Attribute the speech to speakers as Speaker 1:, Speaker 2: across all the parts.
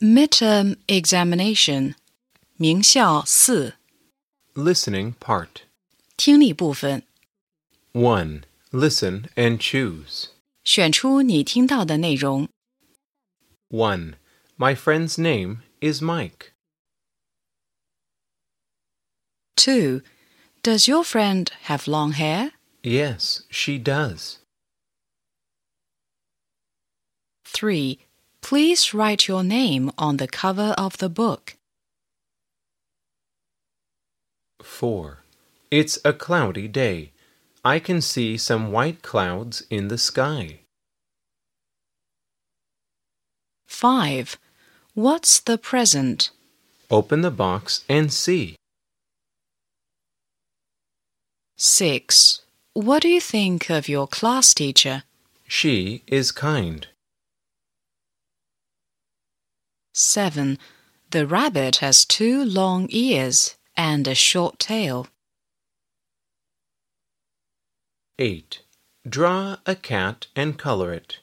Speaker 1: Midterm examination，名校四
Speaker 2: Listening part.
Speaker 1: 听力部分，
Speaker 2: 1. Listen and choose.
Speaker 1: 选出你听到的内容。
Speaker 2: 1. My friend's name is Mike.
Speaker 1: 2. Does your friend have long hair?
Speaker 2: Yes, she does.
Speaker 1: 3. Please write your name on the cover of the book.
Speaker 2: 4. It's a cloudy day. I can see some white clouds in the sky.
Speaker 1: 5. What's the present?
Speaker 2: Open the box and see.
Speaker 1: 6. What do you think of your class teacher?
Speaker 2: She is kind.
Speaker 1: 7. The rabbit has two long ears and a short tail.
Speaker 2: 8. Draw a cat and color it.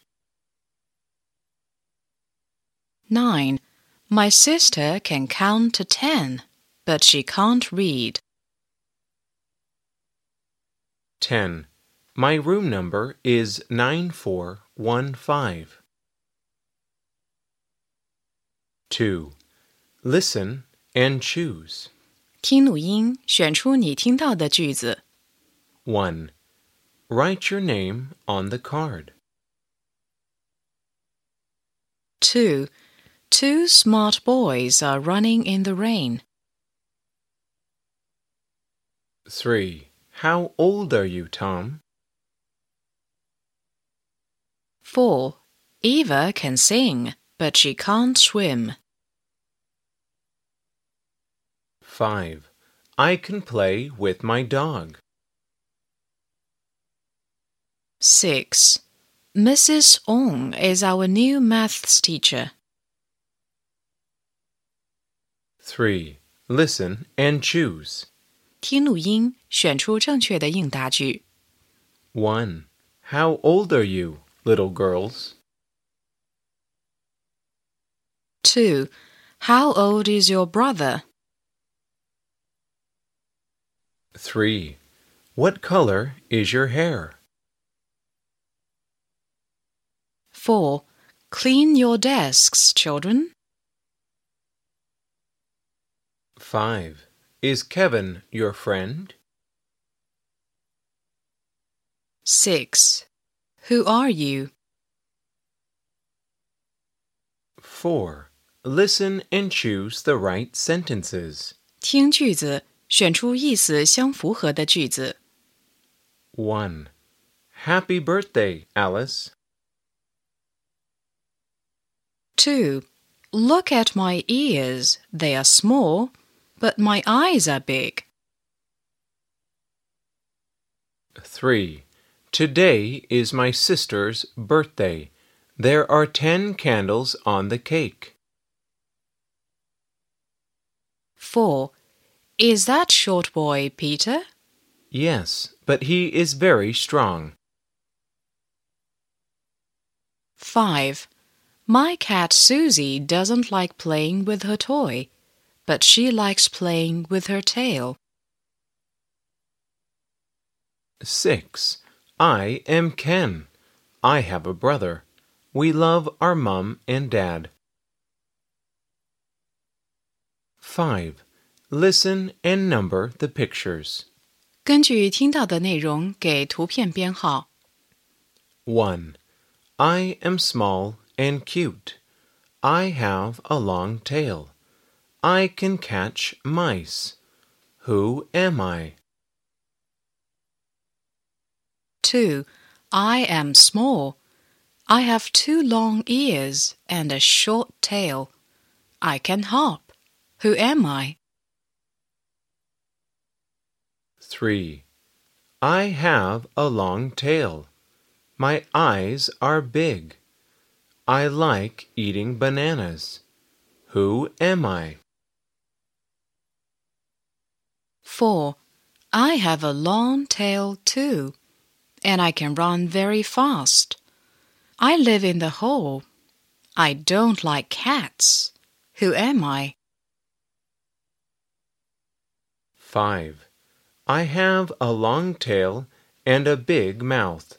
Speaker 1: 9. My sister can count to 10, but she can't read.
Speaker 2: 10. My room number is 9415. 2. Listen and choose.
Speaker 1: 听录音，选出你听到的句子。
Speaker 2: 1. Write your name on the card.
Speaker 1: 2. Two smart boys are running in the rain.
Speaker 2: 3. How old are you, Tom?
Speaker 1: 4. Eva can sing, but she can't swim.
Speaker 2: 5. I can play with my dog.
Speaker 1: 6. Mrs. Ong is our new maths teacher.
Speaker 2: 3. Listen and choose.
Speaker 1: 听录音，选出正确的应答句。
Speaker 2: 1. How old are you, little girls?
Speaker 1: 2. How old is your brother?
Speaker 2: 3. What color is your hair?
Speaker 1: 4. Clean your desks, children.
Speaker 2: 5. Is Kevin your friend?
Speaker 1: 6. Who are you?
Speaker 2: 4. Listen and choose the right sentences.
Speaker 1: 听句子，选出意思相符合的句子。
Speaker 2: 1. Happy birthday, Alice.
Speaker 1: 2. Look at my ears. They are small, but my eyes are big.
Speaker 2: 3. Today is my sister's birthday. There are 10 candles on the cake.
Speaker 1: 4. Is that short boy Peter?
Speaker 2: Yes, but he is very strong.
Speaker 1: 5. My cat Susie doesn't like playing with her toy, but she likes playing with her tail.
Speaker 2: 6. I am Ken. I have a brother. We love our mom and dad. 5. Listen and number the pictures.
Speaker 1: 根据听到的内容给图片编号。
Speaker 2: 1. I am small and cute. I have a long tail. I can catch mice. Who am I?
Speaker 1: 2. I am small. I have two long ears and a short tail. I can hop. Who am I?
Speaker 2: 3. I have a long tail. My eyes are big. I like eating bananas. Who am I?
Speaker 1: 4. I have a long tail too, and I can run very fast. I live in the hole. I don't like cats. Who am I?
Speaker 2: 5. I have a long tail and a big mouth.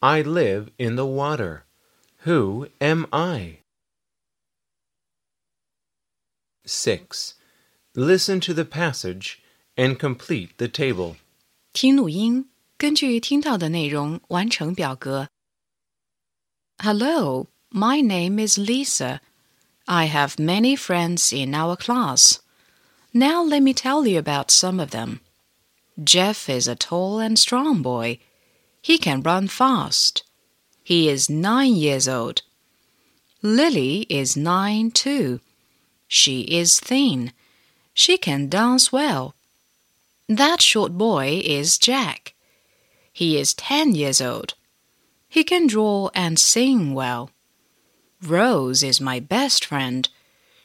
Speaker 2: I live in the water. Who am I? 6. Listen to the passage and complete the table.
Speaker 1: 听录音，根据听到的内容完成表格。Hello, my name is Lisa. I have many friends in our class. Now let me tell you about some of them. Jeff is a tall and strong boy. He can run fast. He is nine years old. Lily is nine too. She is thin. She can dance well. That short boy is Jack. He is ten years old. He can draw and sing well. Rose is my best friend.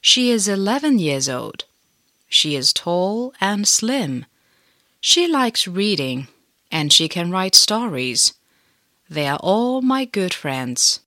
Speaker 1: She is eleven years old. She is tall and slim. She likes reading and she can write stories. They are all my good friends.